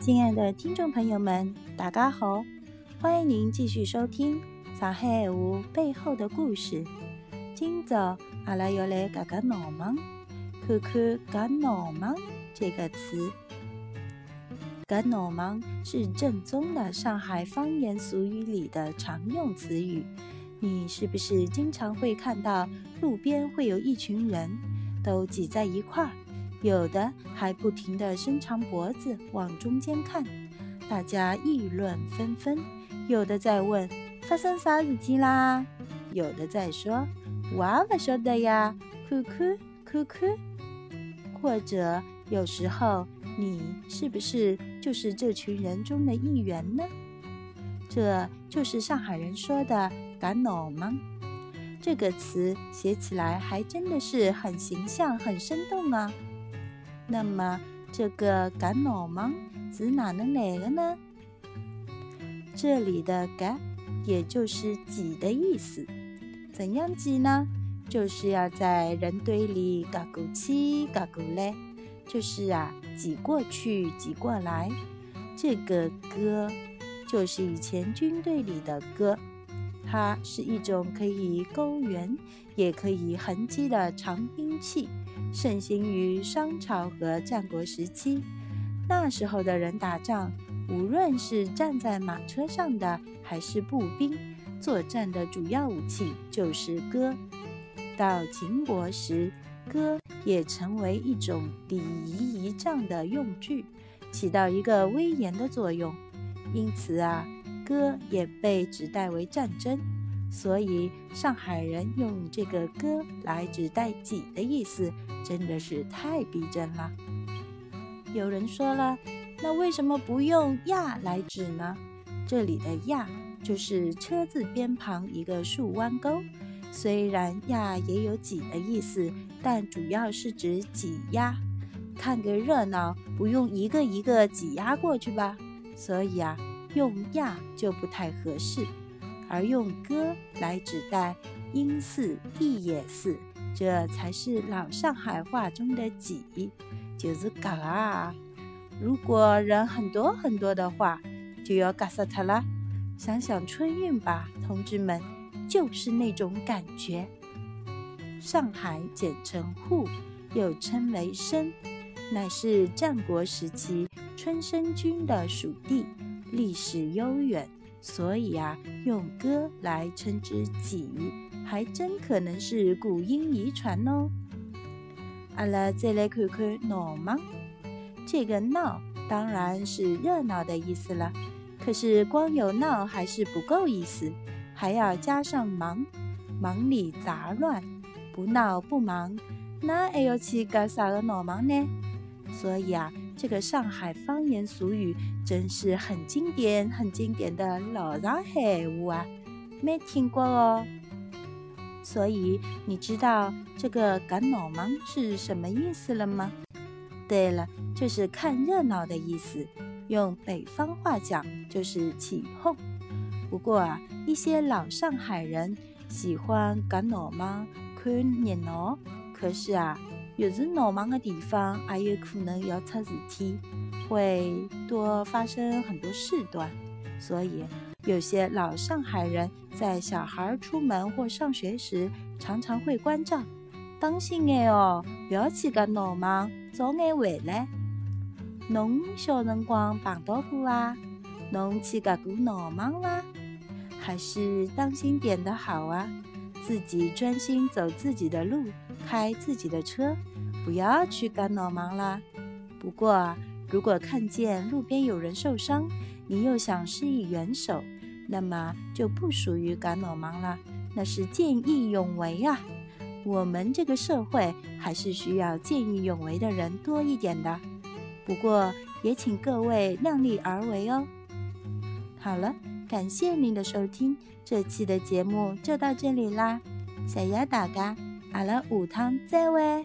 亲爱的听众朋友们，大家好！欢迎您继续收听《上海话背后的故事》。今早阿拉要来讲讲“闹忙”，看看“讲闹忙”这个词。“讲闹忙”是正宗的上海方言俗语里的常用词语。你是不是经常会看到路边会有一群人都挤在一块儿？有的还不停地伸长脖子往中间看，大家议论纷纷。有的在问发生啥事情啦？有的在说我也不晓得呀，看看看看。或者有时候你是不是就是这群人中的一员呢？这就是上海人说的“赶脑吗？这个词写起来还真的是很形象、很生动啊。那么，这个“赶脑忙”是哪能来的呢？这里的“赶”也就是挤的意思。怎样挤呢？就是要在人堆里赶过去、赶过来，就是啊，挤过去、挤过来。这个“歌”就是以前军队里的歌，它是一种可以勾圆，也可以横击的长兵器。盛行于商朝和战国时期。那时候的人打仗，无论是站在马车上的还是步兵，作战的主要武器就是戈。到秦国时，戈也成为一种礼仪仪仗的用具，起到一个威严的作用。因此啊，戈也被指代为战争。所以上海人用这个“歌”来指代“挤”的意思，真的是太逼真了。有人说了，那为什么不用“亚”来指呢？这里的“亚”就是车字边旁一个竖弯钩。虽然“亚”也有“挤”的意思，但主要是指挤压。看个热闹，不用一个一个挤压过去吧？所以啊，用“亚”就不太合适。而用“歌”来指代音似意也似，这才是老上海话中的“挤”，就是嘎啊。如果人很多很多的话，就要嘎死它了。想想春运吧，同志们，就是那种感觉。上海简称“沪”，又称为“申”，乃是战国时期春申君的属地，历史悠远。所以啊，用“歌”来称之“己”，还真可能是古音遗传哦。阿拉再来看看“闹忙”，这个“闹”当然是热闹的意思了。可是光有“闹”还是不够意思，还要加上“忙”，忙里杂乱，不闹不忙，那还要去干啥个闹忙呢？所以啊。这个上海方言俗语真是很经典、很经典的老上海话啊，没听过哦。所以你知道这个“赶脑忙”是什么意思了吗？对了，就是看热闹的意思。用北方话讲就是起哄。不过啊，一些老上海人喜欢赶脑忙、看热闹，可是啊。越是闹忙的地方，也有可能要出事体，会多发生很多事端。所以，有些老上海人在小孩出门或上学时，常常会关照：“当心眼哦，不要去个闹忙，早眼回来。”侬小辰光碰到过啊？侬去个过闹忙吗？还是当心点的好啊？自己专心走自己的路，开自己的车。不要去赶脑忙了。不过，如果看见路边有人受伤，你又想施以援手，那么就不属于赶脑忙了，那是见义勇为啊！我们这个社会还是需要见义勇为的人多一点的。不过，也请各位量力而为哦。好了，感谢您的收听，这期的节目就到这里啦，小鸭大家，阿拉午汤再会。